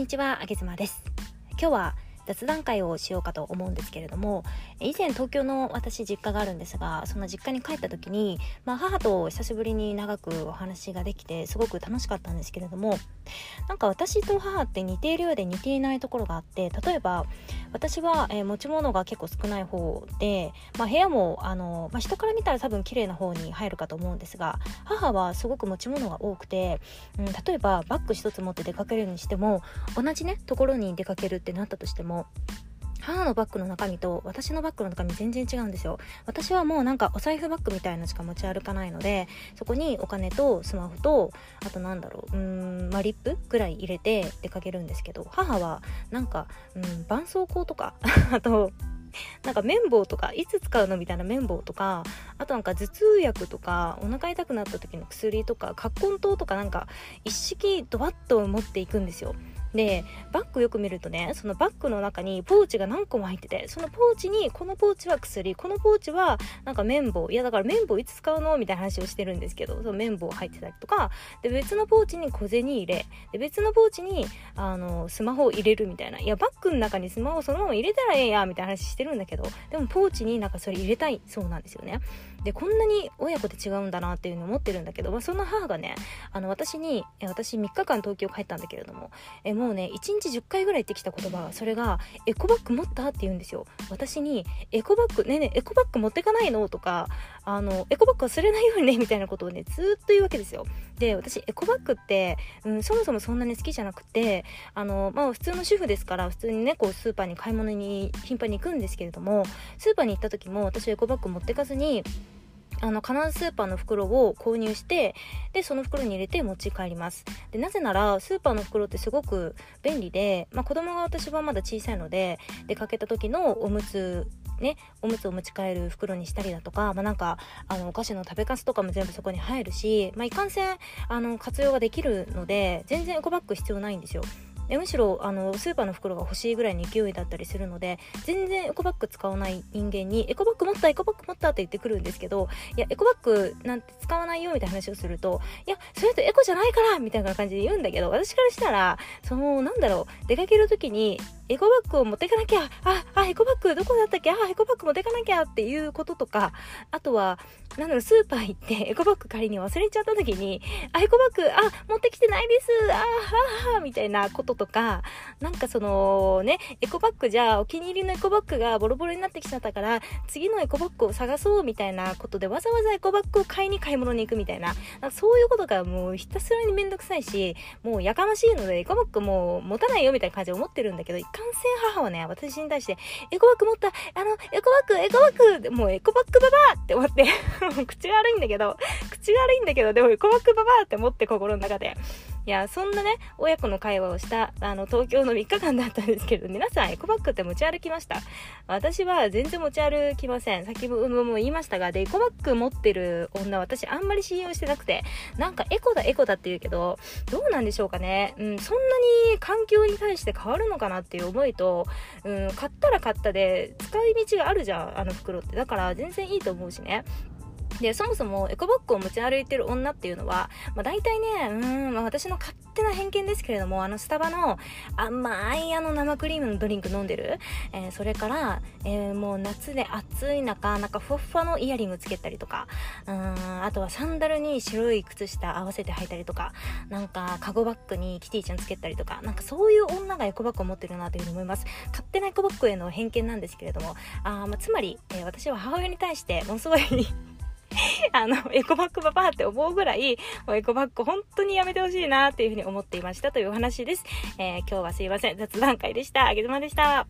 んにちは、あげずまです。今日は雑談会をしようかと思うんですけれども以前東京の私実家があるんですがその実家に帰った時に、まあ、母と久しぶりに長くお話ができてすごく楽しかったんですけれどもなんか私と母って似ているようで似ていないところがあって例えば私は、えー、持ち物が結構少ない方で、まあ、部屋もあの、まあ、人から見たら多分綺麗な方に入るかと思うんですが母はすごく持ち物が多くて、うん、例えばバッグ1つ持って出かけるにしても同じねところに出かけるってなったとしても母のバッグの中身と私のバッグの中身全然違うんですよ。私はもうなんかお財布バッグみたいなしか持ち歩かないのでそこにお金とスマホとあとなんだろううんまあリップぐらい入れて出かけるんですけど母はなんかうん絆創膏とか あとなんか綿棒とかいつ使うのみたいな綿棒とかあとなんか頭痛薬とかお腹痛くなった時の薬とか葛根湯とかなんか一式ドバッと持っていくんですよ。でバッグよく見るとねそのバッグの中にポーチが何個も入っててそのポーチにこのポーチは薬このポーチはなんか綿棒いやだから綿棒いつ使うの？みたいな話をしてるんですけどその綿棒入ってたりとかで別のポーチに小銭入れで別のポーチにあのスマホを入れるみたいな。いやバッグの中にスマホそのまま入れたらええやみたいな話してるんだけどでもポーチになんかそれ入れたいそうなんですよね。でこんなに親子で違うんだなっていうのを思ってるんだけど、まあ、その母がねあの私に私3日間東京帰ったんだけれどもえもうね1日10回ぐらい言ってきた言葉それが「エコバッグ持った?」って言うんですよ私に「エコバッグねえねえエコバッグ持ってかないの?」とかあの「エコバッグ忘れないようにね」みたいなことをねずっと言うわけですよで私エコバッグって、うん、そもそもそんなに好きじゃなくてあのまあ普通の主婦ですから普通にねこうスーパーに買い物に頻繁に行くんですけれどもスーパーに行った時も私はエコバッグ持ってかずにあの、必ずスーパーの袋を購入して、で、その袋に入れて持ち帰ります。で、なぜなら、スーパーの袋ってすごく便利で、まあ、子供が私はまだ小さいので、出かけた時のおむつね、おむつを持ち帰る袋にしたりだとか、まあ、なんか、あの、お菓子の食べかすとかも全部そこに入るし、まあ、いかんせん、あの、活用ができるので、全然エコバッグ必要ないんですよ。でむしろあのスーパーの袋が欲しいぐらいの勢いだったりするので全然エコバッグ使わない人間にエコバッグ持ったエコバッグ持ったって言ってくるんですけどいやエコバッグなんて使わないよみたいな話をするといやそれとエコじゃないからみたいな感じで言うんだけど私からしたらそのなんだろう出かける時にエコバッグを持っていかなきゃ。ああエコバッグどこだったっけ？あエコバッグ持ってかなきゃ。っていうこととか。あとはなんだろうスーパー行ってエコバッグ仮に忘れちゃった時にあエコバッグあ持ってきてないです。ああみたいなこととか。なんかそのねエコバッグじゃお気に入りのエコバッグがボロボロになってきちゃったから次のエコバッグを探そうみたいなことでわざわざエコバッグを買いに買い物に行くみたいな。なそういうことがもうひたすらにめんどくさいしもうやかましいのでエコバッグもう持たないよみたいな感じで思ってるんだけど一貫性母はね、私に対して、エコバッグ持った、あの、エコバッグ、エコバッグもうエコバッグババアって思って 口悪いんだけど、口悪いんだけど、でもエコバッグババアって思って心の中で。いや、そんなね、親子の会話をした、あの、東京の3日間だったんですけど、皆さんエコバッグって持ち歩きました私は全然持ち歩きません。先ほども言いましたが、で、エコバッグ持ってる女、私あんまり信用してなくて、なんかエコだエコだって言うけど、どうなんでしょうかね。うん、そんなに環境に対して変わるのかなっていう思いと、うん、買ったら買ったで、使い道があるじゃん、あの袋って。だから全然いいと思うしね。で、そもそもエコバッグを持ち歩いてる女っていうのは、まあ大体ね、うん、まあ私の勝手な偏見ですけれども、あのスタバの甘いあの生クリームのドリンク飲んでる、えー、それから、えー、もう夏で暑い中、なんかふわふわのイヤリングつけたりとか、うん、あとはサンダルに白い靴下合わせて履いたりとか、なんかカゴバッグにキティちゃんつけたりとか、なんかそういう女がエコバッグを持ってるなというふうに思います。勝手なエコバッグへの偏見なんですけれども、あまあ、つまり、えー、私は母親に対してものすごい あの、エコバッグパパって思うぐらい、もうエコバッグ本当にやめてほしいなっていうふうに思っていましたというお話です。えー、今日はすいません。雑談会でした。あげずまでした。